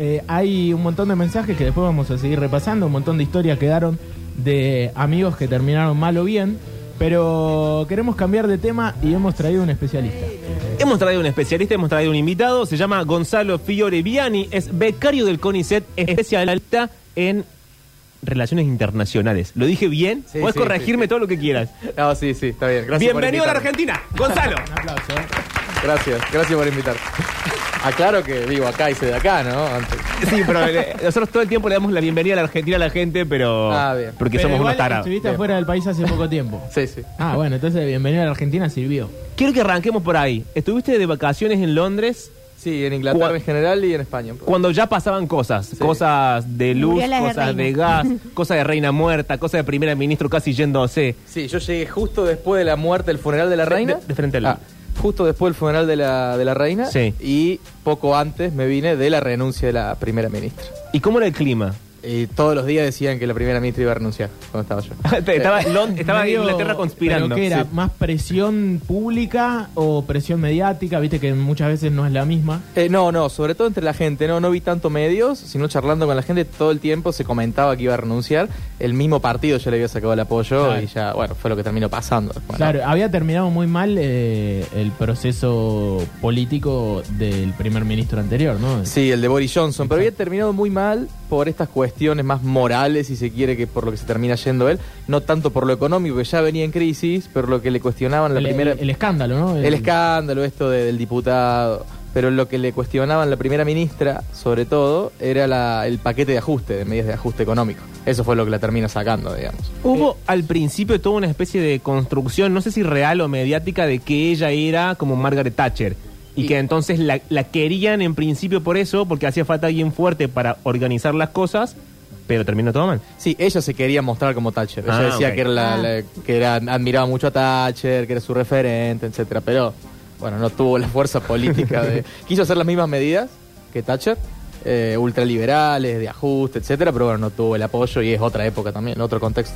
Eh, hay un montón de mensajes que después vamos a seguir repasando, un montón de historias quedaron de amigos que terminaron mal o bien, pero queremos cambiar de tema y hemos traído un especialista. Hemos traído un especialista, hemos traído un invitado, se llama Gonzalo Fioreviani, es becario del CONICET, especialista en relaciones internacionales. ¿Lo dije bien? Sí, Puedes sí, corregirme sí, sí. todo lo que quieras. No, sí, sí, está bien. Gracias por Bienvenido a la. Argentina, Gonzalo. Un aplauso. Gracias, gracias por invitar. Aclaro que vivo acá y soy de acá, ¿no? Antes. Sí, pero eh, nosotros todo el tiempo le damos la bienvenida a la Argentina a la gente, pero Ah, bien. porque Pero somos igual unos tarados. Estuviste Bien. afuera del país hace poco tiempo. Sí, sí. Ah, bueno, entonces bienvenido a la Argentina sirvió. Quiero que arranquemos por ahí. Estuviste de vacaciones en Londres Sí, en Inglaterra Cua- en general y en España. cuando ya pasaban cosas, cosas de luz, Murió la de cosas de gas, cosas de reina muerta, cosas de primer ministro casi yéndose. Sí, yo llegué justo después de la muerte del funeral de la reina. de- de frente al- Ah, justo después del funeral de la, de la reina. Sí. Y poco antes me vine de la renuncia de la primera ministra. ¿Y cómo era el clima? Y todos los días decían que la primera ministra iba a renunciar cuando estaba yo. estaba Lon- estaba Medio- Inglaterra conspirando. ¿Pero qué era? Sí. ¿Más presión pública o presión mediática? Viste que muchas veces no es la misma. Eh, no, no, sobre todo entre la gente, no, no vi tanto medios, sino charlando con la gente todo el tiempo se comentaba que iba a renunciar. El mismo partido ya le había sacado el apoyo Claro. y ya, bueno, fue lo que terminó pasando. Claro, había terminado muy mal eh, el proceso político del primer ministro anterior, ¿no? Sí, el de Boris Johnson, pero había terminado muy mal por estas cuestiones más morales, si se quiere, que por lo que se termina yendo él, no tanto por lo económico, que ya venía en crisis, pero lo que le cuestionaban la el, primera... el- el escándalo, ¿no? El escándalo, esto de- del diputado. Pero lo que le cuestionaban la primera ministra, sobre todo, era la- el paquete de ajuste, de medidas de ajuste económico. Eso fue lo que la termina sacando, digamos. Hubo al principio toda una especie de construcción, no sé si real o mediática, de que ella era como Margaret Thatcher. Y, Y- que entonces la, la querían en principio por eso, porque hacía falta alguien fuerte para organizar las cosas, pero terminó todo mal. Sí, ella se quería mostrar como Thatcher. Ella Ah, decía ok. que, era la- Ah. la- que era, admiraba mucho a Thatcher, que era su referente, etcétera. Pero, bueno, no tuvo la fuerza política de... Quiso hacer las mismas medidas que Thatcher, eh, ultraliberales, de ajuste, etcétera, pero bueno, no tuvo el apoyo y es otra época también, otro contexto.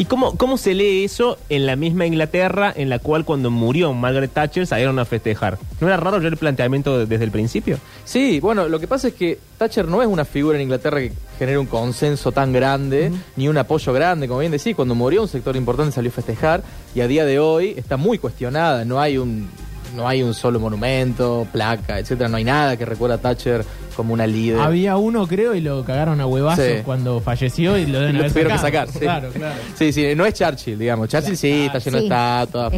¿Y cómo, cómo se lee eso en la misma Inglaterra en la cual cuando murió Margaret Thatcher salieron a festejar? ¿No era raro ya el planteamiento desde el principio? Sí, bueno, lo que pasa es que Thatcher no es una figura en Inglaterra que genere un consenso tan grande, ni un apoyo grande, como bien decís, cuando murió un sector importante salió a festejar y a día de hoy está muy cuestionada, no hay un no hay un solo monumento, placa, etcétera, no hay nada que recuerda a Thatcher como una líder. Había uno, creo, y lo cagaron a huevazos Sí. cuando falleció y lo deben haber tuvieron que sacado. sacar, sí. Claro, claro. Sí, sí, no es Churchill, digamos. Churchill sí, está lleno de estatuas.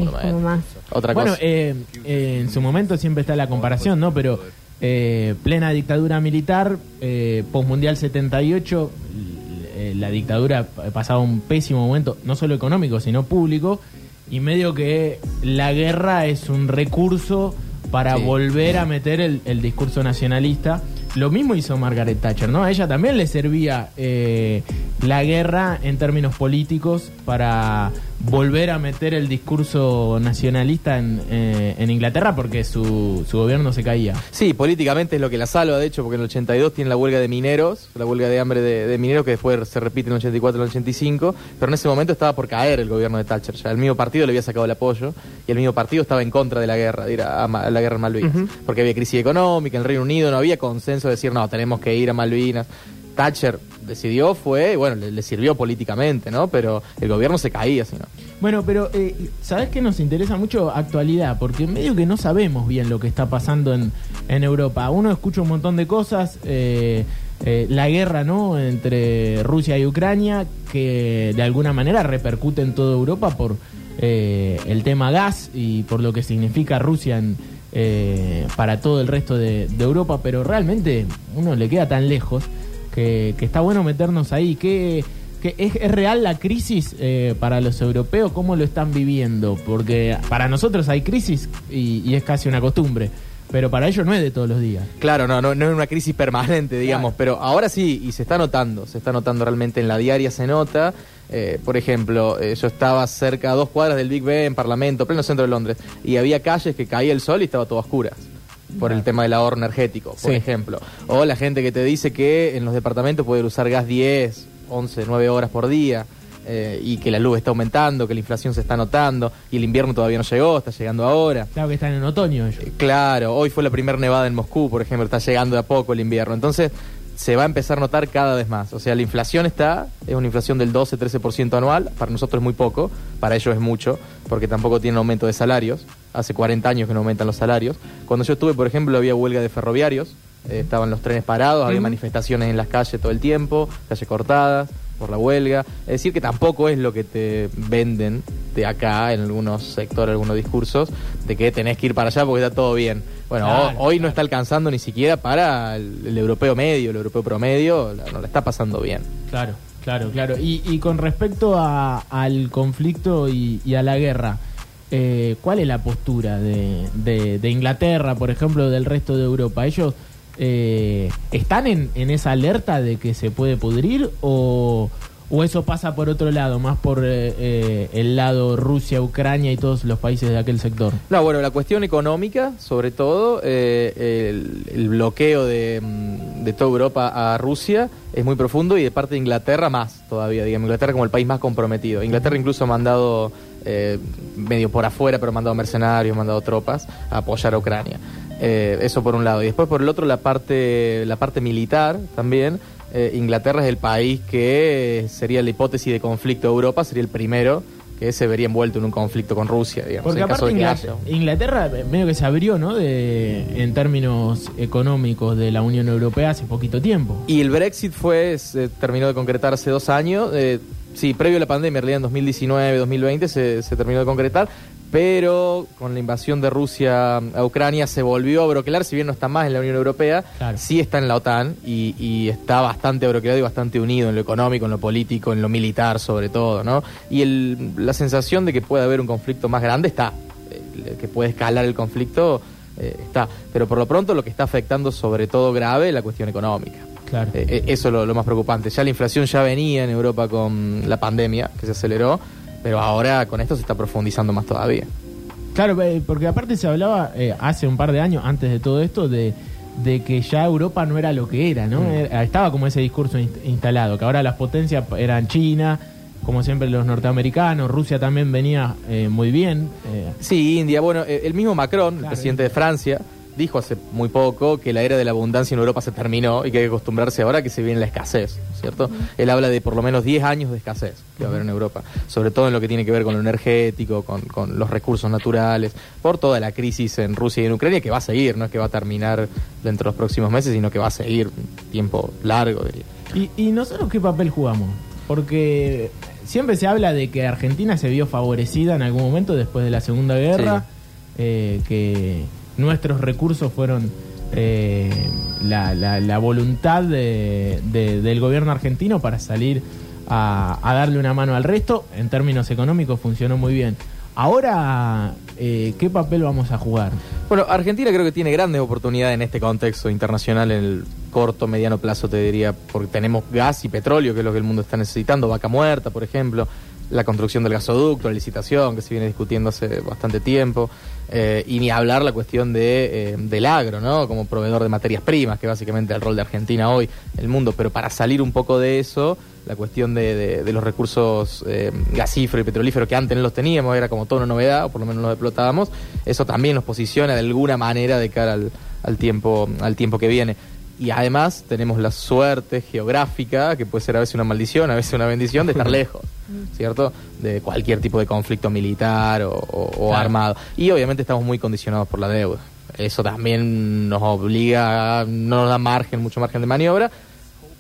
Otra Bueno, cosa. eh, eh, en su momento siempre está la comparación, ¿no? Pero eh, plena dictadura militar, eh, postmundial 78, eh, la dictadura pasaba un pésimo momento, no solo económico, sino público, y medio que la guerra es un recurso para Sí. volver a meter el, el discurso nacionalista. Lo mismo hizo Margaret Thatcher, ¿no? A ella también le servía eh, la guerra en términos políticos para volver a meter el discurso nacionalista en, eh, en Inglaterra porque su, su gobierno se caía. Sí, políticamente es lo que la salva, de hecho, porque en el 82 tiene la huelga de mineros, la huelga de hambre de, de mineros que después se repite en el 84 y el 85, pero en ese momento estaba por caer el gobierno de Thatcher. Ya el mismo partido le había sacado el apoyo y el mismo partido estaba en contra de la guerra, de ir a, a Ma- a la guerra en Malvinas, porque había crisis económica en el Reino Unido, no había consenso de decir, no, tenemos que ir a Malvinas. Thatcher decidió, fue, bueno, le, sirvió políticamente, ¿no? Pero el gobierno se caía, si no. Bueno, pero eh, ¿sabes qué nos interesa mucho? Actualidad, porque medio que no sabemos bien lo que está pasando en, en Europa. Uno escucha un montón de cosas, eh, eh, la guerra, ¿no? Entre Rusia y Ucrania, que de alguna manera repercute en toda Europa por eh, el tema gas y por lo que significa Rusia para todo el resto de Europa, pero realmente uno le queda tan lejos que, que está bueno meternos ahí. ¿Qué, qué- es, es real la crisis eh, para los europeos? ¿Cómo lo están viviendo? Porque para nosotros hay crisis y, y es casi una costumbre, pero para ellos no es de todos los días. Claro, no, no, no es una crisis permanente, digamos, pero ahora sí, y se está notando, se está notando realmente en la diaria, se nota. Eh, por ejemplo, eh, yo estaba cerca a dos cuadras del Big Ben, Parlamento, pleno centro de Londres, y había calles que caía el sol y estaba todo a oscuras. Por el tema del ahorro energético, por Sí. ejemplo. O la gente que te dice que en los departamentos puede usar gas 10, 11, 9 horas por día. eh, y que la luz está aumentando, que la inflación se está notando y el invierno todavía no llegó, está llegando ahora. Claro que están en otoño ellos. Eh, Claro, hoy fue la primera nevada en Moscú, por ejemplo, está llegando de a poco el invierno. Entonces, se va a empezar a notar cada vez más. O sea, la inflación está, es una inflación del 12-13% anual, para nosotros es muy poco, para ellos es mucho, porque tampoco tienen aumento de salarios. Hace 40 años que no aumentan los salarios. Cuando yo estuve, por ejemplo, había huelga de ferroviarios, eh, estaban los trenes parados, había manifestaciones en las calles todo el tiempo, calles cortadas por la huelga. Es decir, que tampoco es lo que te venden de acá en algunos sectores, algunos discursos, de que tenés que ir para allá porque está todo bien. Bueno, Claro, hoy no está alcanzando ni siquiera para el, el europeo medio, el europeo promedio, la- no la está pasando bien. Claro, claro, claro. Y, y con respecto a- al conflicto y, y a la guerra, eh, ¿cuál es la postura de, de- de Inglaterra, por ejemplo, del resto de Europa? ¿Ellos eh, están en, en esa alerta de que se puede pudrir o, o eso pasa por otro lado, más por eh, eh, el lado Rusia, Ucrania y todos los países de aquel sector? No, bueno, la cuestión económica, sobre todo, eh, el, el bloqueo de, mm, de toda Europa a Rusia es muy profundo y de parte de Inglaterra más todavía, digamos, Inglaterra como el país más comprometido. Inglaterra incluso ha mandado, eh, medio por afuera, pero mandado mercenarios, mandado tropas a apoyar a Ucrania. Eh, eso por un lado. Y después por el otro la parte, la parte militar también. Eh, Inglaterra es el país que sería la hipótesis de conflicto de Europa, sería el primero que se vería envuelto en un conflicto con Rusia, digamos, Porque en caso aparte de que Inglaterra. Inglaterra medio que se abrió, ¿no? De, en términos económicos de la Unión Europea hace poquito tiempo. Y el Brexit fue, se terminó de concretar hace dos años. eh, sí, previo a la pandemia, en realidad en 2019, 2020 se, se terminó de concretar. Pero con la invasión de Rusia a Ucrania se volvió a broquelar, si bien no está más en la Unión Europea, Claro. sí está en la OTAN y, y está bastante broqueado y bastante unido en lo económico, en lo político, en lo militar sobre todo, ¿no? Y el- la sensación de que puede haber un conflicto más grande está, eh, que puede escalar el conflicto eh, está, pero por lo pronto lo que está afectando sobre todo grave es la cuestión económica. Claro. Eh, eh, eso es lo, lo más preocupante. Ya la inflación ya venía en Europa con la pandemia, que se aceleró, pero ahora con esto se está profundizando más todavía. Claro, eh, porque aparte se hablaba eh, hace un par de años, antes de todo esto, de, de que ya Europa no era lo que era, ¿no? Mm. Era- estaba como ese discurso inst- instalado, que ahora las potencias eran China, como siempre los norteamericanos, Rusia también venía eh, muy bien. Sí, India. Bueno, el mismo Macron, el presidente de Francia, dijo hace muy poco que la era de la abundancia en Europa se terminó y que hay que acostumbrarse ahora que se viene la escasez, ¿cierto? Él habla de por lo menos 10 años de escasez que va a haber en Europa, sobre todo en lo que tiene que ver con lo energético, con, con los recursos naturales, por toda la crisis en Rusia y en Ucrania que va a seguir, no es que va a terminar dentro de los próximos meses, sino que va a seguir un tiempo largo, diría. y, ¿Y nosotros qué papel jugamos? Porque siempre se habla de que Argentina se vio favorecida en algún momento después de la Segunda Guerra, eh, que nuestros recursos fueron eh, la, la- la voluntad de- de- del gobierno argentino para salir a, darle una mano al resto. En términos económicos funcionó muy bien. Ahora, eh, ¿qué papel vamos a jugar? Bueno, Argentina creo que tiene grandes oportunidades en este contexto internacional en el corto, mediano plazo, te diría, porque tenemos gas y petróleo, que es lo que el mundo está necesitando, vaca muerta, por ejemplo, la construcción del gasoducto, la licitación, que se viene discutiendo hace bastante tiempo, eh, y ni hablar la cuestión de, eh, del agro, ¿no? Como proveedor de materias primas, que básicamente es el rol de Argentina hoy en el mundo, pero para salir un poco de eso, la cuestión de, de- de los recursos eh, gasíferos y petrolíferos que antes no los teníamos, era como toda una novedad, o por lo menos no los explotábamos, eso también nos posiciona de alguna manera de cara al, al tiempo, al tiempo que viene. Y además tenemos la suerte geográfica, que puede ser a veces una maldición, a veces una bendición, de estar lejos, ¿cierto? De cualquier tipo de conflicto militar o, o- o Claro. armado. Y obviamente estamos muy condicionados por la deuda. Eso también nos obliga, no nos da margen, mucho margen de maniobra.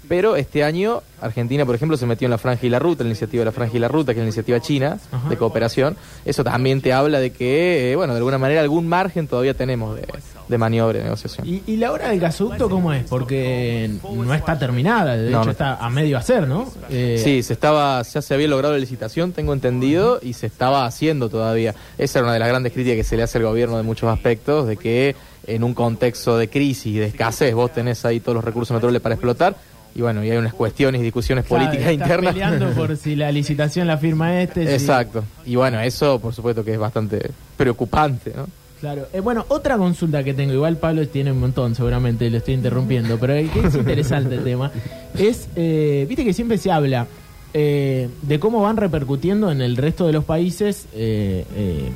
Pero este año Argentina, por ejemplo, se metió en la Franja y la Ruta, la iniciativa de la Franja y la Ruta, que es la iniciativa china Ajá. de cooperación. Eso también te habla de que, eh, bueno, de alguna manera algún margen todavía tenemos de, de maniobra y de negociación. ¿Y, y la hora del gasoducto cómo es? Porque no está terminada, de No, hecho no. está a medio hacer, ¿no? Eh, Sí, se estaba, ya se había logrado la licitación, tengo entendido, y se estaba haciendo todavía. Esa era una de las grandes críticas que se le hace al gobierno de muchos aspectos, de que en un contexto de crisis y de escasez vos tenés ahí todos los recursos naturales para explotar, y bueno, y hay unas cuestiones y discusiones claro, políticas internas. peleando por si la licitación la firma este. si- Exacto. Y bueno, eso por supuesto que es bastante preocupante, ¿no? Claro. Eh, bueno, otra consulta que tengo, igual Pablo tiene un montón, seguramente lo estoy interrumpiendo, pero es interesante el tema, es, eh, viste que siempre se habla eh, de cómo van repercutiendo en el resto de los países eh, eh,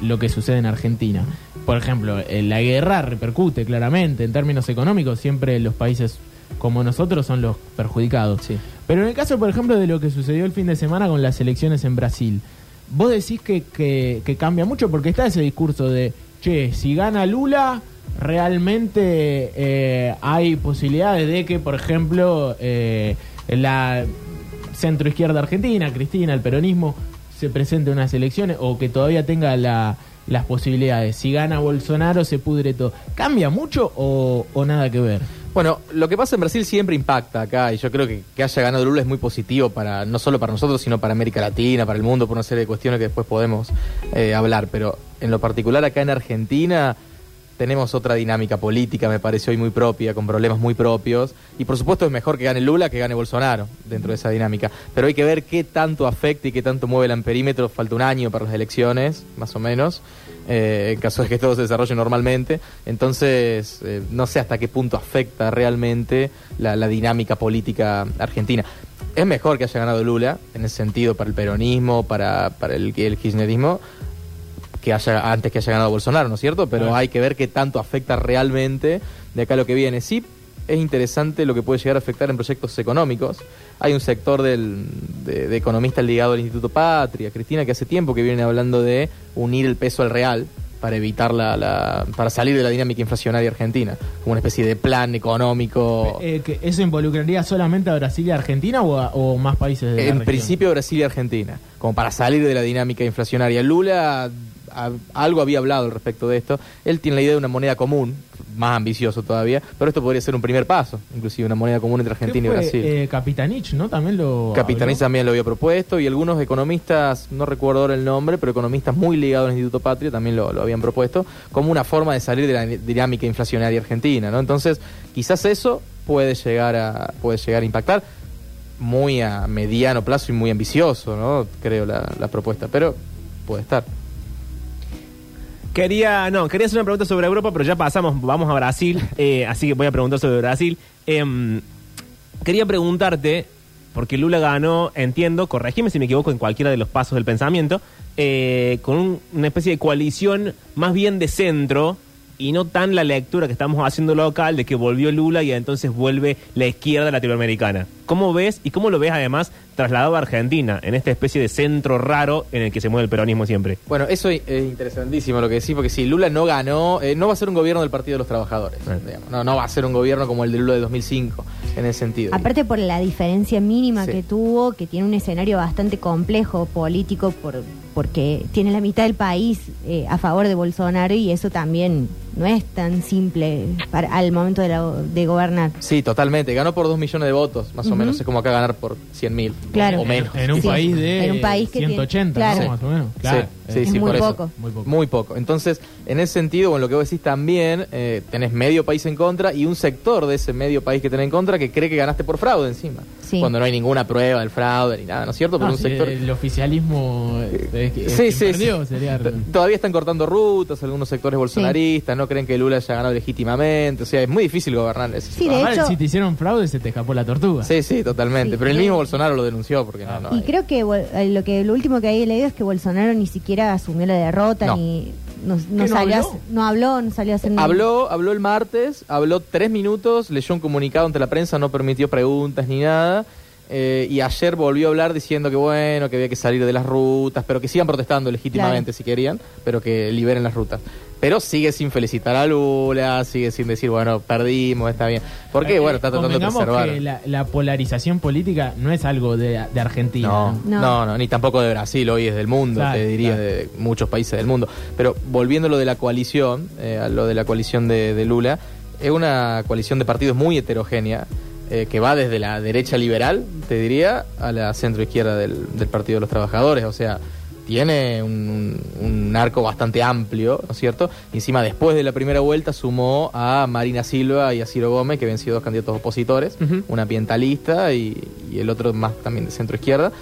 lo que sucede en Argentina. Por ejemplo, la guerra repercute claramente en términos económicos, siempre los países como nosotros son los perjudicados. Sí. Pero en el caso, por ejemplo, de lo que sucedió el fin de semana con las elecciones en Brasil, vos decís que, que, que cambia mucho porque está ese discurso de, che, si gana Lula, realmente eh, hay posibilidades de que, por ejemplo, eh, la centro izquierda argentina, Cristina, el peronismo, se presente en unas elecciones o que todavía tenga la- las posibilidades. Si gana Bolsonaro, se pudre todo. ¿Cambia mucho o, o nada que ver? Bueno, lo que pasa en Brasil siempre impacta acá y yo creo que que haya ganado Lula es muy positivo para no solo para nosotros, sino para América Latina, para el mundo, por una serie de cuestiones que después podemos eh, hablar. Pero en lo particular acá en Argentina tenemos otra dinámica política, me parece hoy muy propia, con problemas muy propios. Y por supuesto es mejor que gane Lula que gane Bolsonaro dentro de esa dinámica. Pero hay que ver qué tanto afecta y qué tanto mueve el amperímetro. Falta un año para las elecciones, más o menos, eh, en caso de que todo se desarrolle normalmente. Entonces, eh, no sé hasta qué punto afecta realmente la, la dinámica política argentina. Es mejor que haya ganado Lula, en ese sentido, para el peronismo, para, para el, el kirchnerismo, que haya antes que haya ganado Bolsonaro, ¿no es cierto? Pero hay que ver qué tanto afecta realmente de acá lo que viene. Sí, es interesante lo que puede llegar a afectar en proyectos económicos. Hay un sector del, de, de economistas ligado al Instituto Patria, Cristina, que hace tiempo que vienen hablando de unir el peso al real para evitar la, la- para salir de la dinámica inflacionaria argentina, como una especie de plan económico. Eh, que ¿Eso involucraría solamente a Brasil y a Argentina o, a- o más países de la En región? principio Brasil y Argentina, como para salir de la dinámica inflacionaria. Lula a- algo había hablado al respecto de esto. Él tiene la idea de una moneda común, más ambicioso todavía, pero esto podría ser un primer paso, inclusive una moneda común entre Argentina y. Brasil. Eh, Capitanich, ¿no? También lo. Capitanich habló. también lo había propuesto y algunos economistas, no recuerdo ahora el nombre, pero economistas muy ligados al Instituto Patria también lo, lo habían propuesto como una forma de salir de la dinámica inflacionaria argentina, ¿no? Entonces, quizás eso puede llegar a puede llegar a impactar muy a mediano plazo y muy ambicioso, ¿no? Creo la, la propuesta, pero puede estar. Quería, no, quería hacer una pregunta sobre Europa, pero ya pasamos, vamos a Brasil, eh, así que voy a preguntar sobre Brasil. Em, quería preguntarte, porque Lula ganó, entiendo, corregime si me equivoco en cualquiera de los pasos del pensamiento, eh, con un- una especie de coalición más bien de centro y no tan la lectura que estamos haciendo local de que volvió Lula y entonces vuelve la izquierda latinoamericana. ¿Cómo ves y cómo lo ves además trasladado a Argentina, en esta especie de centro raro en el que se mueve el peronismo siempre? Bueno, eso es es interesantísimo lo que decís, porque si Lula no ganó, eh, no va a ser un gobierno del Partido de los Trabajadores. Eh. digamos. No, no va a ser un gobierno como el de Lula de 2005, en ese sentido. Aparte por la diferencia mínima Sí. que tuvo, que tiene un escenario bastante complejo político por, porque tiene la mitad del país eh, a favor de Bolsonaro y eso también no es tan simple para, al momento de, la- de gobernar. Sí, totalmente. Ganó por 2 millones de votos, más o menos. Es como acá ganar por 100 mil. Claro. O menos. En un Sí. país de En un país que tiene- 180, claro. ¿no? Más o menos. Claro. sí, Eh, Es sí, muy por eso. poco. Muy poco. Muy poco. Entonces, en ese sentido, con lo que vos decís también, eh, tenés medio país en contra y un sector de ese medio país que tenés en contra que cree que ganaste por fraude encima. Sí. Cuando no hay ninguna prueba del fraude ni nada, ¿no es cierto? Pero No, un si sector... El oficialismo. eh, es que- es Sí, sí, perdió, sí. sería- T- Todavía están cortando rutas, algunos sectores bolsonaristas, no creen que Lula haya ganado legítimamente, o sea, es muy difícil gobernar ese Sí, de Además, hecho- si te hicieron fraude, se te escapó la tortuga. Sí, sí, totalmente. Sí, pero el mismo Bolsonaro lo denunció porque no, no Y hay- creo que eh, lo que lo último que hay leído es que Bolsonaro ni siquiera asumió la derrota No. ni no, salió habló? no habló, no salió a hacer nada. Habló, habló el martes, habló tres minutos, leyó un comunicado ante la prensa, no permitió preguntas ni nada. eh, y ayer volvió a hablar diciendo que bueno, que había que salir de las rutas, pero que sigan protestando legítimamente Claro. si querían, pero que liberen las rutas. Pero sigue sin felicitar a Lula, sigue sin decir, bueno, perdimos, está bien. Porque, Eh, bueno, está tratando de preservar. que la, la polarización política no es algo de, de Argentina. No, ¿no? No. no, no, ni tampoco de Brasil, hoy es del mundo, Claro, te diría, claro. de muchos países del mundo. Pero volviendo a lo de la coalición, eh, a lo de la coalición de, de Lula, es una coalición de partidos muy heterogénea, eh, que va desde la derecha liberal, te diría, a la centro izquierda del, del Partido de los Trabajadores. O sea, tiene un, un arco bastante amplio, ¿no es cierto? Y encima, después de la primera vuelta, sumó a Marina Silva y a Ciro Gómez, que habían sido dos candidatos opositores, Ujú. una ambientalista y, y el otro más también de centro izquierda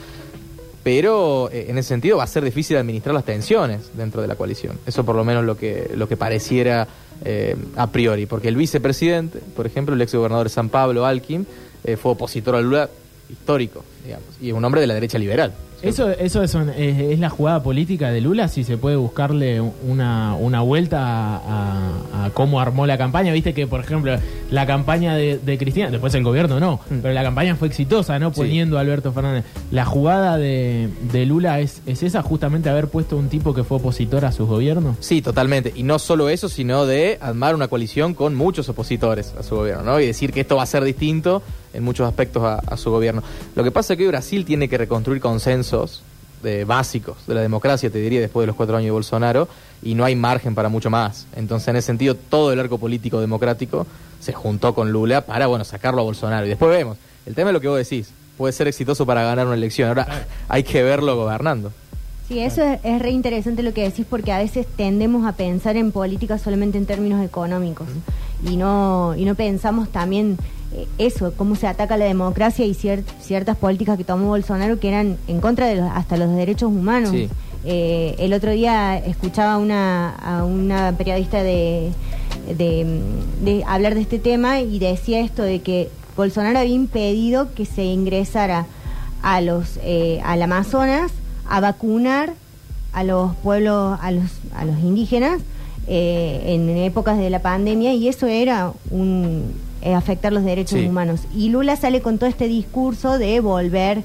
pero eh, en ese sentido va a ser difícil administrar las tensiones dentro de la coalición. Eso por lo menos lo que, lo que pareciera eh, a priori, porque el vicepresidente, por ejemplo, el ex gobernador de San Pablo, Alkin, eh, fue opositor a Lula histórico, digamos, y es un hombre de la derecha liberal. Eso, eso es, un- es, es la jugada política de Lula, si se puede buscarle una, una vuelta a, a- a cómo armó la campaña. Viste que, por ejemplo, la campaña de, de Cristina, después el gobierno no, pero la campaña fue exitosa, ¿no? Mm. Sí. Poniendo a Alberto Fernández. La jugada de, de Lula es, es esa, justamente haber puesto un tipo que fue opositor a sus gobiernos. Sí, totalmente. Y no solo eso, sino de armar una coalición con muchos opositores a su gobierno, ¿no? Y decir que esto va a ser distinto en muchos aspectos a, a su gobierno. Lo que pasa es que hoy Brasil tiene que reconstruir consensos de, básicos de la democracia, te diría, después de los cuatro años de Bolsonaro, y no hay margen para mucho más. Entonces, en ese sentido, todo el arco político democrático se juntó con Lula para, bueno, sacarlo a Bolsonaro. Y después vemos. El tema es lo que vos decís. Puede ser exitoso para ganar una elección. Ahora, hay que verlo gobernando. Sí, eso es, es re interesante lo que decís porque a veces tendemos a pensar en política solamente en términos económicos y no y no pensamos también eh, eso, cómo se ataca la democracia y cier- ciertas políticas que tomó Bolsonaro que eran en contra de los, hasta los derechos humanos. Sí. Eh, el otro día escuchaba una, a una periodista de, de, de hablar de este tema y decía esto de que Bolsonaro había impedido que se ingresara a los eh, al Amazonas a vacunar a los pueblos a los a los indígenas eh, en épocas de la pandemia y eso era un eh, afectar los derechos Sí. humanos y Lula sale con todo este discurso de volver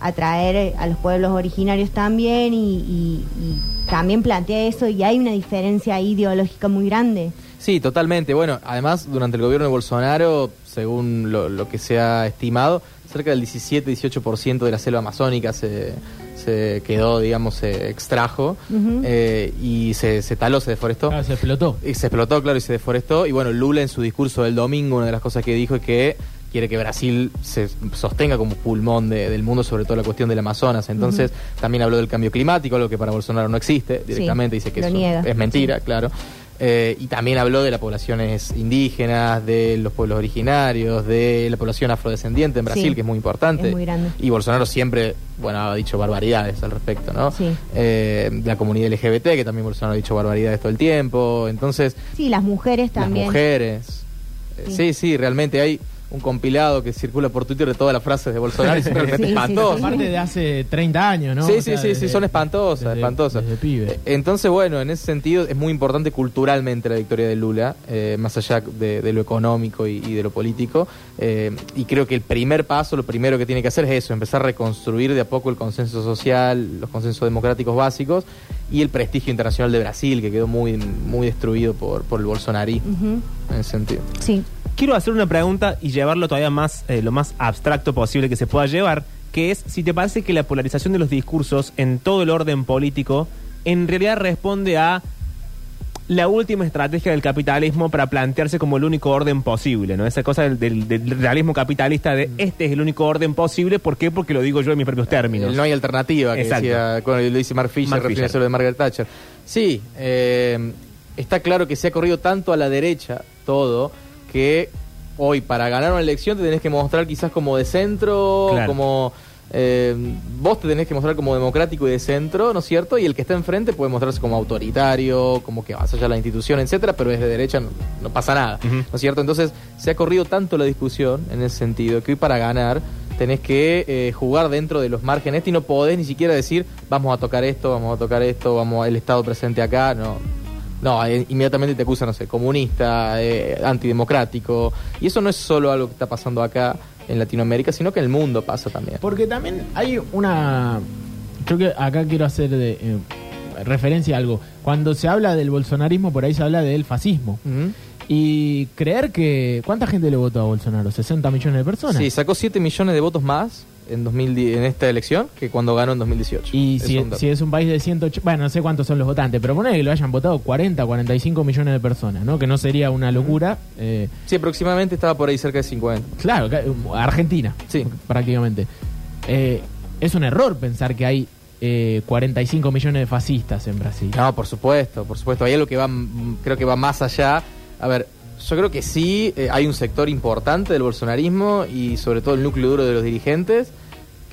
a traer a los pueblos originarios también y, y- y también plantea eso y hay una diferencia ideológica muy grande Sí, totalmente. Bueno, además, durante el gobierno de Bolsonaro, según lo, lo que se ha estimado, cerca del 17-18% de la selva amazónica se, se quedó, digamos, se extrajo Ujú. eh, y se, se taló, se deforestó. Claro, se explotó. Y se explotó, claro, y se deforestó. Y bueno, Lula en su discurso del domingo, una de las cosas que dijo es que quiere que Brasil se sostenga como pulmón de- del mundo, sobre todo la cuestión del Amazonas. Entonces, también habló del cambio climático, algo que para Bolsonaro no existe directamente, dice que lo eso niega. es mentira, claro. Eh, y también habló de las poblaciones indígenas, de los pueblos originarios, de la población afrodescendiente en Brasil, Sí, que es muy importante. es muy grande. Y Bolsonaro siempre, bueno, ha dicho barbaridades al respecto, ¿no? Sí. Eh, la comunidad LGBT, que también Bolsonaro ha dicho barbaridades todo el tiempo. Entonces, sí las mujeres también las mujeres. Sí. Sí. sí, realmente hay un compilado que circula por Twitter de todas las frases de Bolsonaro y son realmente Sí, sí, espantosas. sí. Aparte de hace 30 años, ¿no? Sí, O sí, sea, sí, sí, desde- son espantosas, desde- espantosas. desde pibe. Eh, Entonces, bueno, en ese sentido es muy importante culturalmente la victoria de Lula, eh, más allá de, de lo económico y, y de lo político. eh, y creo que el primer paso, lo primero que tiene que hacer es eso, empezar a reconstruir de a poco el consenso social, los consensos democráticos básicos y el prestigio internacional de Brasil, que quedó muy, muy destruido por, por el bolsonarismo, en ese sentido. sí Quiero hacer una pregunta y llevarlo todavía más, eh, lo más abstracto posible que se pueda llevar, que es si te parece que la polarización de los discursos en todo el orden político en realidad responde a la última estrategia del capitalismo para plantearse como el único orden posible, ¿no? Esa cosa del, del- del realismo capitalista de este es el único orden posible, ¿por qué? Porque lo digo yo en mis propios términos. El no hay alternativa, que Exacto. decía, con lo dice Mark Fisher, refiriéndose de Margaret Thatcher. Sí, eh, está claro que se ha corrido tanto a la derecha todo que hoy para ganar una elección te tenés que mostrar quizás como de centro, Claro. como... eh, vos te tenés que mostrar como democrático y de centro, ¿no es cierto? Y el que está enfrente puede mostrarse como autoritario, como que vas allá la institución, etcétera, pero desde derecha no, no pasa nada. ¿no es cierto? Entonces se ha corrido tanto la discusión en ese sentido que hoy para ganar tenés que eh, jugar dentro de los márgenes y no podés ni siquiera decir vamos a tocar esto, vamos a tocar esto, vamos el Estado presente acá, no. No, eh, inmediatamente te acusan, no sé, comunista, eh, antidemocrático. Y eso no es solo algo que está pasando acá en Latinoamérica, sino que en el mundo pasa también. Porque también hay una. Yo que acá quiero hacer de, eh, referencia a algo. Cuando se habla del bolsonarismo, por ahí se habla del fascismo. Y creer que. ¿Cuánta gente le votó a Bolsonaro? ¿60 millones de personas? Sí, sacó 7 millones de votos más en, 2010, en esta elección que cuando ganó en 2018. Y Es si, dato. si es un país de 108, bueno, no sé cuántos son los votantes, pero poner que lo hayan votado 40, 45 millones de personas, ¿no? Que no sería una locura. eh, Sí, aproximadamente estaba por ahí cerca de 50. claro, ca- Argentina, Sí. prácticamente. Eh, es un error pensar que hay eh, 45 millones de fascistas en Brasil. No, por supuesto, por supuesto. Hay algo que va, creo que va más allá. A ver, yo creo que sí eh, hay un sector importante del bolsonarismo y sobre todo el núcleo duro de los dirigentes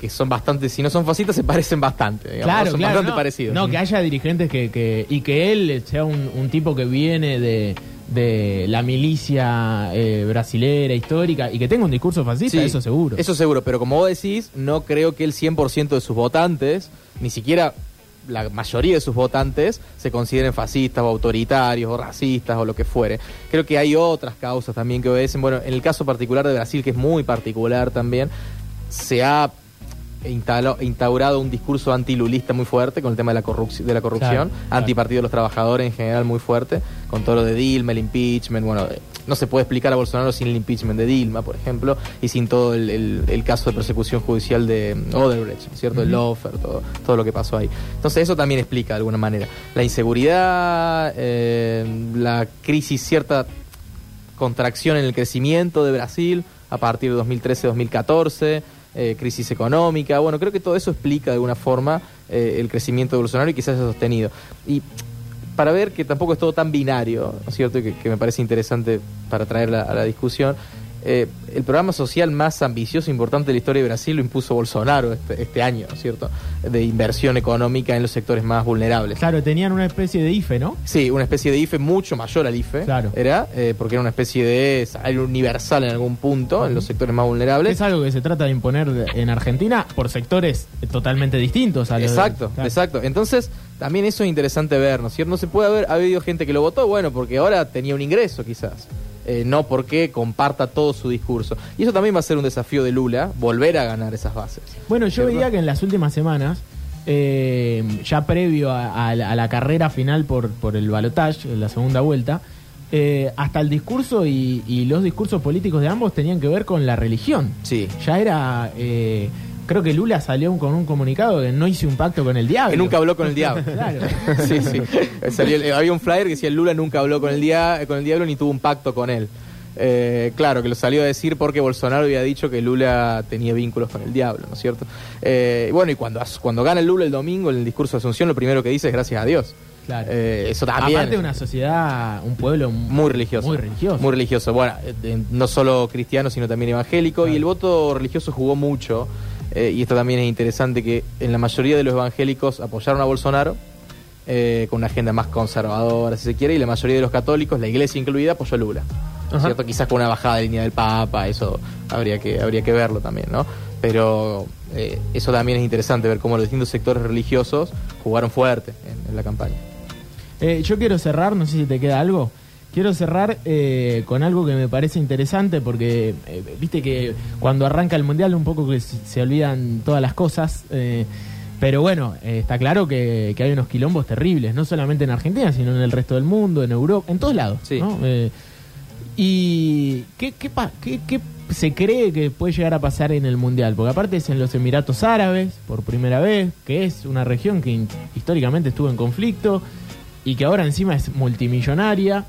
que son bastante, si no son fascistas, se parecen bastante. digamos, Claro, son claro. bastante no, parecidos. No, que haya dirigentes que, que y que él sea un, un tipo que viene de, de la milicia eh, brasilera histórica y que tenga un discurso fascista, Sí, eso seguro. Eso seguro, pero como vos decís, no creo que el 100% de sus votantes, ni siquiera la mayoría de sus votantes, se consideren fascistas o autoritarios o racistas o lo que fuere. Creo que hay otras causas también que obedecen. Bueno, en el caso particular de Brasil, que es muy particular también, se ha instalo- instaurado un discurso antilulista muy fuerte con el tema de la, corrupci- de la corrupción, Claro, claro. antipartido de los trabajadores en general muy fuerte, con todo lo de Dilma, el impeachment, bueno, eh, no se puede explicar a Bolsonaro sin el impeachment de Dilma, por ejemplo, y sin todo el, el- el caso de persecución judicial de mm, Odebrecht, ¿cierto? El Lofer, todo, todo lo que pasó ahí. Entonces eso también explica de alguna manera. La inseguridad, eh, la crisis, cierta contracción en el crecimiento de Brasil a partir de 2013-2014, eh, crisis económica. Bueno, creo que todo eso explica de alguna forma eh, el crecimiento de Bolsonaro y quizás se ha sostenido. Y para ver que tampoco es todo tan binario, ¿no es cierto? Que, que me parece interesante para traerla a la discusión. Eh, el programa social más ambicioso e importante de la historia de Brasil lo impuso Bolsonaro este, este año, ¿no es cierto? De inversión económica en los sectores más vulnerables. Claro, tenían una especie de IFE, ¿no? Sí, una especie de IFE mucho mayor al IFE. Claro. Era, eh, porque era una especie de salario universal en algún punto, en los sectores más vulnerables. Es algo que se trata de imponer en Argentina por sectores totalmente distintos a los de- Exacto, Claro. exacto. Entonces, también eso es interesante ver, ¿no es cierto? No se puede haber ha habido gente que lo votó, bueno, porque ahora tenía un ingreso quizás. Eh, no porque comparta todo su discurso. Y eso también va a ser un desafío de Lula, volver a ganar esas bases. Bueno, yo ¿Cierto? veía que en las últimas semanas, eh, ya previo a, a la, a la carrera final por, por el balotage, en la segunda vuelta, eh, hasta el discurso y, y los discursos políticos de ambos tenían que ver con la religión. Sí. Ya era... creo que Lula salió con un comunicado que no hice un pacto con el diablo. Que nunca habló con el diablo. Claro. sí, sí. Salió- eh, había un flyer que decía Lula nunca habló con el, dia- con el diablo ni tuvo un pacto con él. Eh, claro, que lo salió a decir porque Bolsonaro había dicho que Lula tenía vínculos con el diablo, ¿no es cierto? Eh, bueno, y cuando, cuando gana el Lula el domingo en el discurso de Asunción, lo primero que dice es gracias a Dios. Claro. Eh, eso también. Aparte de una sociedad, un pueblo Muy religioso. Muy religioso. Muy religioso. Bueno, eh, no solo cristiano, sino también evangélico. Claro. Y el voto religioso jugó mucho. Eh, y esto también es interesante que en la mayoría de los evangélicos apoyaron a Bolsonaro. eh, con una agenda más conservadora, si se quiere, y la mayoría de los católicos, la iglesia incluida, apoyó a Lula. ¿no es Ajá. ¿Cierto? Quizás con una bajada de línea del Papa, eso habría que, habría que verlo también, ¿no? Pero eh, eso también es interesante, ver cómo los distintos sectores religiosos jugaron fuerte en- en la campaña. Eh, yo quiero cerrar, no sé si te queda algo. Quiero cerrar eh, con algo que me parece interesante porque eh, viste que cuando arranca el mundial un poco que se, olvidan todas las cosas. eh, pero bueno, eh, está claro que, que hay unos quilombos terribles, no solamente en Argentina, sino en el resto del mundo, en Europa, en todos lados. Sí. ¿no? ¿Y qué, qué, pa- qué- qué se cree que puede llegar a pasar en el Mundial? Porque aparte es en los Emiratos Árabes, por primera vez, que es una región que históricamente estuvo en conflicto y que ahora encima es multimillonaria.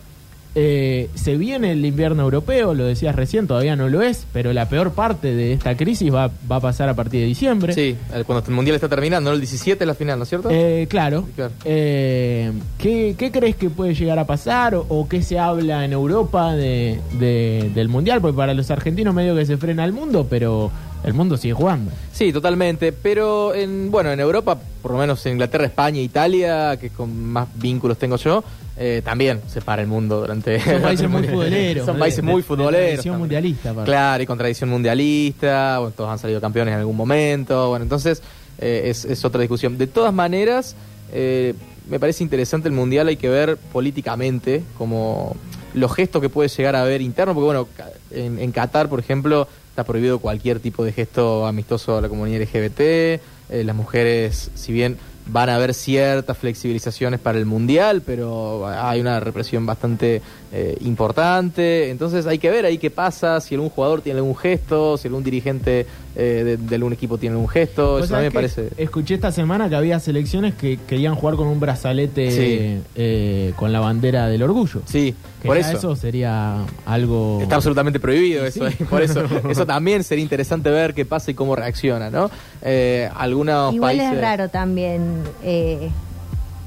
Eh, se viene el invierno europeo, lo decías recién, todavía no lo es, pero la peor parte de esta crisis va, va a pasar a partir de diciembre. Sí, cuando el mundial está terminando, ¿no? El 17 es la final, ¿no es cierto? Eh, claro. Claro. Eh, ¿qué, qué crees que puede llegar a pasar o, o qué se habla en Europa de, de- del Mundial? Porque para los argentinos medio que se frena el mundo, pero el mundo sigue jugando. Sí, totalmente. Pero en bueno, en Europa, por lo menos en Inglaterra, España, Italia, que con más vínculos tengo yo, eh, también se para el mundo durante. Son países muy futboleros. Son países de- muy futboleros. tradición mundialista. Claro, y con tradición mundialista. Bueno, todos han salido campeones en algún momento. Bueno, entonces eh, es, es otra discusión. De todas maneras, eh, me parece interesante el mundial. Hay que ver políticamente como los gestos que puede llegar a haber interno. Porque, bueno, en, en Qatar, por ejemplo, está prohibido cualquier tipo de gesto amistoso a la comunidad LGBT. Eh, las mujeres, si bien van a haber ciertas flexibilizaciones para el mundial, pero hay una represión bastante eh, importante. Entonces hay que ver ahí qué pasa, si algún jugador tiene algún gesto, si algún dirigente eh, de, de algún equipo tiene algún gesto. Eso a mí me parece. Escuché esta semana que había selecciones que querían jugar con un brazalete Sí. eh, con la bandera del orgullo. Sí, Que por ya eso. sería algo... Está absolutamente prohibido Sí, eso. sí. eh, Por eso, eso también sería interesante ver qué pasa y cómo reacciona, ¿no? Eh, algunos Igual países. es raro también, eh,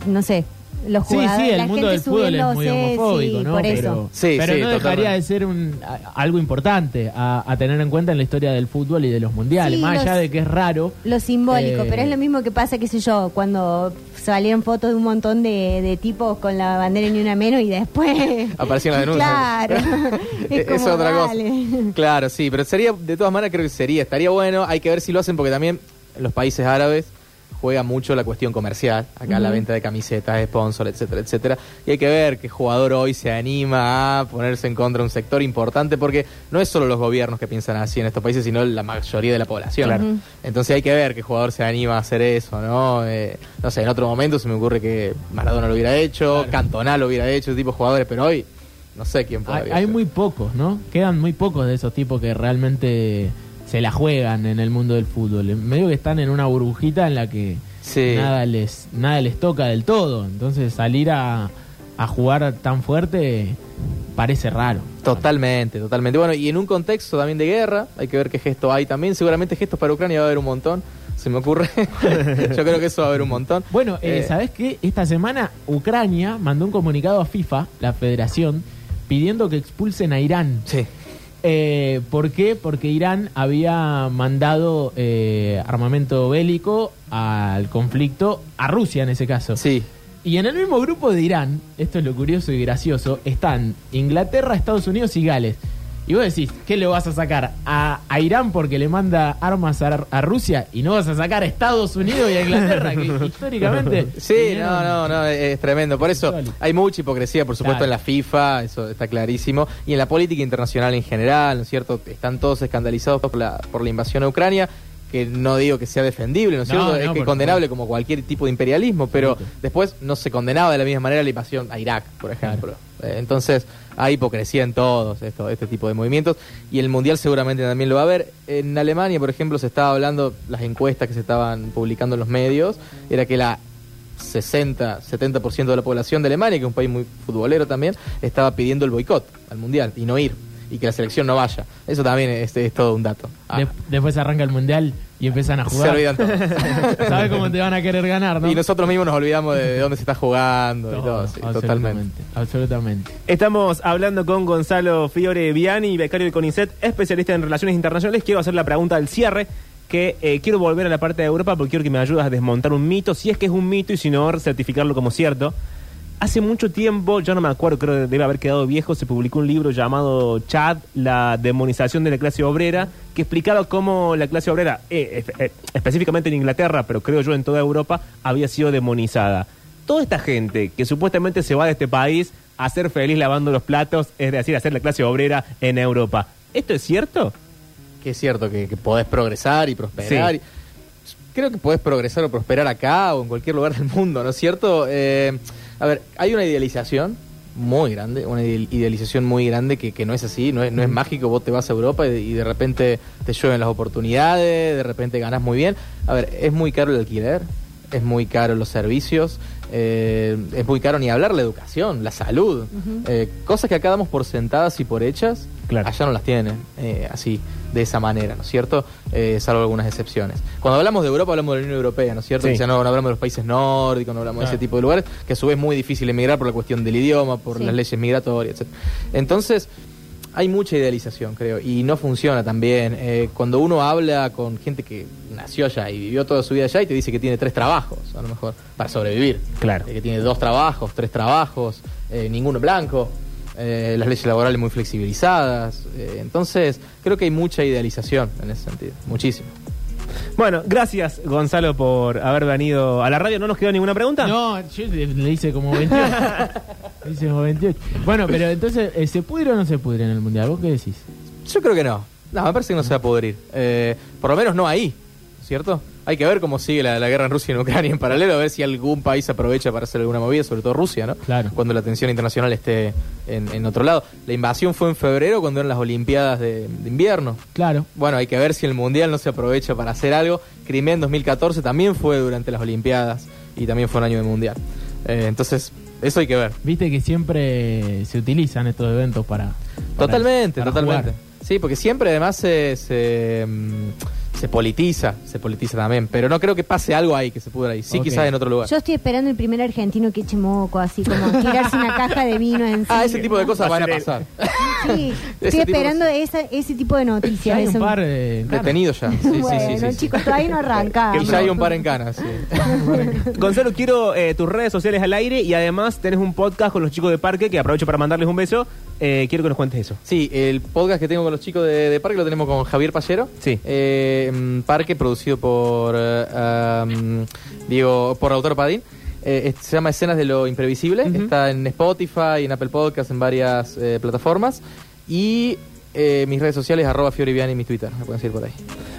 no sé, los Sí, jugadores, sí, el la mundo gente del fútbol es muy subiéndose, homofóbico, sí, ¿no? Por pero eso. Sí, pero sí, no dejaría totalmente. de ser un, a- algo importante a, a tener en cuenta en la historia del fútbol y de los mundiales. Sí, Más allá de que es raro. Lo simbólico, Eh, pero es lo mismo que pasa, qué sé yo, cuando salieron fotos de un montón de, de tipos con la bandera ni una menos y después... Aparecían las denuncias. Claro. es, es como, otra dale. cosa. Claro, sí, pero sería, de todas maneras, creo que sería, estaría bueno. Hay que ver si lo hacen porque también en los países árabes juega mucho la cuestión comercial. Acá la venta de camisetas, sponsor, etcétera, etcétera. Y hay que ver qué jugador hoy se anima a ponerse en contra de un sector importante porque no es solo los gobiernos que piensan así en estos países, sino la mayoría de la población. Entonces hay que ver qué jugador se anima a hacer eso, ¿no? Eh, no sé, en otro momento se me ocurre que Maradona lo hubiera hecho, Claro. Cantona lo hubiera hecho, ese tipo de jugadores, pero hoy no sé quién Hay, podría hay ser. muy pocos, ¿no? Quedan muy pocos de esos tipos que realmente se la juegan en el mundo del fútbol. Medio que están en una burbujita en la que Sí. nada les nada les toca del todo. Entonces salir a, a jugar tan fuerte parece raro. Totalmente, totalmente. Bueno, y en un contexto también de guerra, hay que ver qué gesto hay también. Seguramente gestos para Ucrania va a haber un montón, se me ocurre. Yo creo que eso va a haber un montón. Bueno, eh, Eh, ¿sabés qué? Esta semana Ucrania mandó un comunicado a FIFA, la federación, pidiendo que expulsen a Irán. Sí, Eh, ¿Por qué? Porque Irán había mandado eh, armamento bélico al conflicto, a Rusia en ese caso. sí. Y en el mismo grupo de Irán, esto es lo curioso y gracioso, están Inglaterra, Estados Unidos y Gales. Y vos decís, ¿qué le vas a sacar? ¿A, a Irán porque le manda armas a, a Rusia? Y no vas a sacar a Estados Unidos y a Inglaterra, que históricamente... Sí, no, no, no, es, es tremendo. Por eso hay mucha hipocresía, por supuesto, Claro. en la FIFA, eso está clarísimo, y en la política internacional en general, ¿no es cierto? Están todos escandalizados por la, por la invasión a Ucrania, que no digo que sea defendible, ¿no es No, cierto? no, es que por condenable como cualquier tipo de imperialismo, pero después no se condenaba de la misma manera la invasión a Irak, por ejemplo. Eh, entonces hay hipocresía en todos esto, este tipo de movimientos, y el Mundial seguramente también lo va a haber. En Alemania, por ejemplo, se estaba hablando, las encuestas que se estaban publicando en los medios, era que la 60, 70% de la población de Alemania, que es un país muy futbolero también, estaba pidiendo el boicot al mundial y no ir y que la selección no vaya. Eso también es, es todo un dato. Ah, De- después arranca el mundial y empiezan a se jugar. olvidan todo. ¿Sabes cómo te van a querer ganar, no? Y nosotros mismos nos olvidamos de, de dónde se está jugando y todo, sí, totalmente. absolutamente. Estamos hablando con Gonzalo Fiore Viani, becario del CONICET, especialista en relaciones internacionales. Quiero hacer la pregunta del cierre, que eh, quiero volver a la parte de Europa porque quiero que me ayudes a desmontar un mito, si es que es un mito y si no, certificarlo como cierto. Hace mucho tiempo, yo no me acuerdo, creo que debe haber quedado viejo, se publicó un libro llamado Chad, la demonización de la clase obrera, que explicaba cómo la clase obrera, eh, espe- eh, específicamente en Inglaterra, pero creo yo en toda Europa, había sido demonizada. Toda esta gente que supuestamente se va de este país a ser feliz lavando los platos, es decir, a ser la clase obrera en Europa. ¿Esto es cierto? Que es cierto que, que podés progresar y prosperar. Sí. y- creo que podés progresar o prosperar acá o en cualquier lugar del mundo, ¿no es cierto? Eh, a ver, hay una idealización muy grande, una ide- idealización muy grande que, que no es así, no es, no es mágico, vos te vas a Europa y, y de repente te llueven las oportunidades, de repente ganás muy bien. A ver, es muy caro el alquiler, es muy caro los servicios, eh, es muy caro ni hablar la educación, la salud, eh, cosas que acá damos por sentadas y por hechas, Claro. allá no las tienen eh, así, de esa manera, ¿no es cierto? Eh, salvo algunas excepciones. Cuando hablamos de Europa, hablamos de la Unión Europea, ¿no es cierto? Sí. Sea, no, no hablamos de los países nórdicos, no hablamos de ese tipo de lugares, que a su vez es muy difícil emigrar por la cuestión del idioma, por Sí. las leyes migratorias, etc. Entonces, hay mucha idealización, creo, y no funciona también. Eh, cuando uno habla con gente que nació allá y vivió toda su vida allá y te dice que tiene tres trabajos, a lo mejor, para sobrevivir. Claro. Eh, que tiene dos trabajos, tres trabajos, eh, ninguno blanco, eh, las leyes laborales muy flexibilizadas. entonces, creo que hay mucha idealización en ese sentido, muchísimo. Bueno, gracias Gonzalo por haber venido a la radio. ¿No nos quedó ninguna pregunta? No, yo le, le hice como 28. le hice como 28. Bueno, pero entonces, eh, ¿se pudre o no se pudre en el mundial? ¿Vos qué decís? Yo creo que no. No, me parece que no se va a pudrir. Eh, por lo menos no ahí, ¿cierto? Hay que ver cómo sigue la, la guerra en Rusia y en Ucrania en paralelo, a ver si algún país aprovecha para hacer alguna movida, sobre todo Rusia, ¿no? Claro. Cuando la atención internacional esté en, en otro lado. La invasión fue en febrero, cuando eran las Olimpiadas de, de invierno. Claro. Bueno, hay que ver si el Mundial no se aprovecha para hacer algo. Crimea en 2014 también fue durante las Olimpiadas y también fue un año de Mundial. Eh, entonces, eso hay que ver. Viste que siempre se utilizan estos eventos para. para- Totalmente, para totalmente. jugar. Sí, porque siempre además se, se, mm, se politiza, se politiza también. Pero no creo que pase algo ahí que se pudra ahí. Sí, Ok. quizás en otro lugar. Yo estoy esperando el primer argentino que eche moco, así como tirarse una caja de vino encima. Ah, ese tipo de cosas Va a van a ser pasar. Sí, Ese estoy tipo- esperando esa- ese tipo de Ya noticias. hay un eso. par eh, claro. Detenidos ya. Sí, sí, bueno, sí, sí, sí. chicos, todavía no arrancamos. Y ya hay un par en canas. sí. Gonzalo, quiero eh, tus redes sociales al aire y además tenés un podcast con los chicos de Parque que aprovecho para mandarles un beso. Eh, quiero que nos cuentes eso. Sí, el podcast que tengo con los chicos de, de Parque lo tenemos con Javier Pallero. Sí. Eh, mm, Parque, producido por um, Diego, por Autor Padín. Eh, se llama Escenas de lo Imprevisible. Está en Spotify, en Apple Podcasts, en varias eh, plataformas. Y eh, mis redes sociales, arroba Fioriviani y mi Twitter. Me pueden seguir por ahí.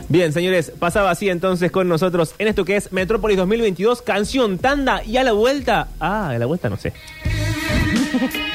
Bien, señores, pasaba así entonces con nosotros en esto que es Metrópolis 2022, canción, tanda y a la vuelta. Ah, a la vuelta no sé.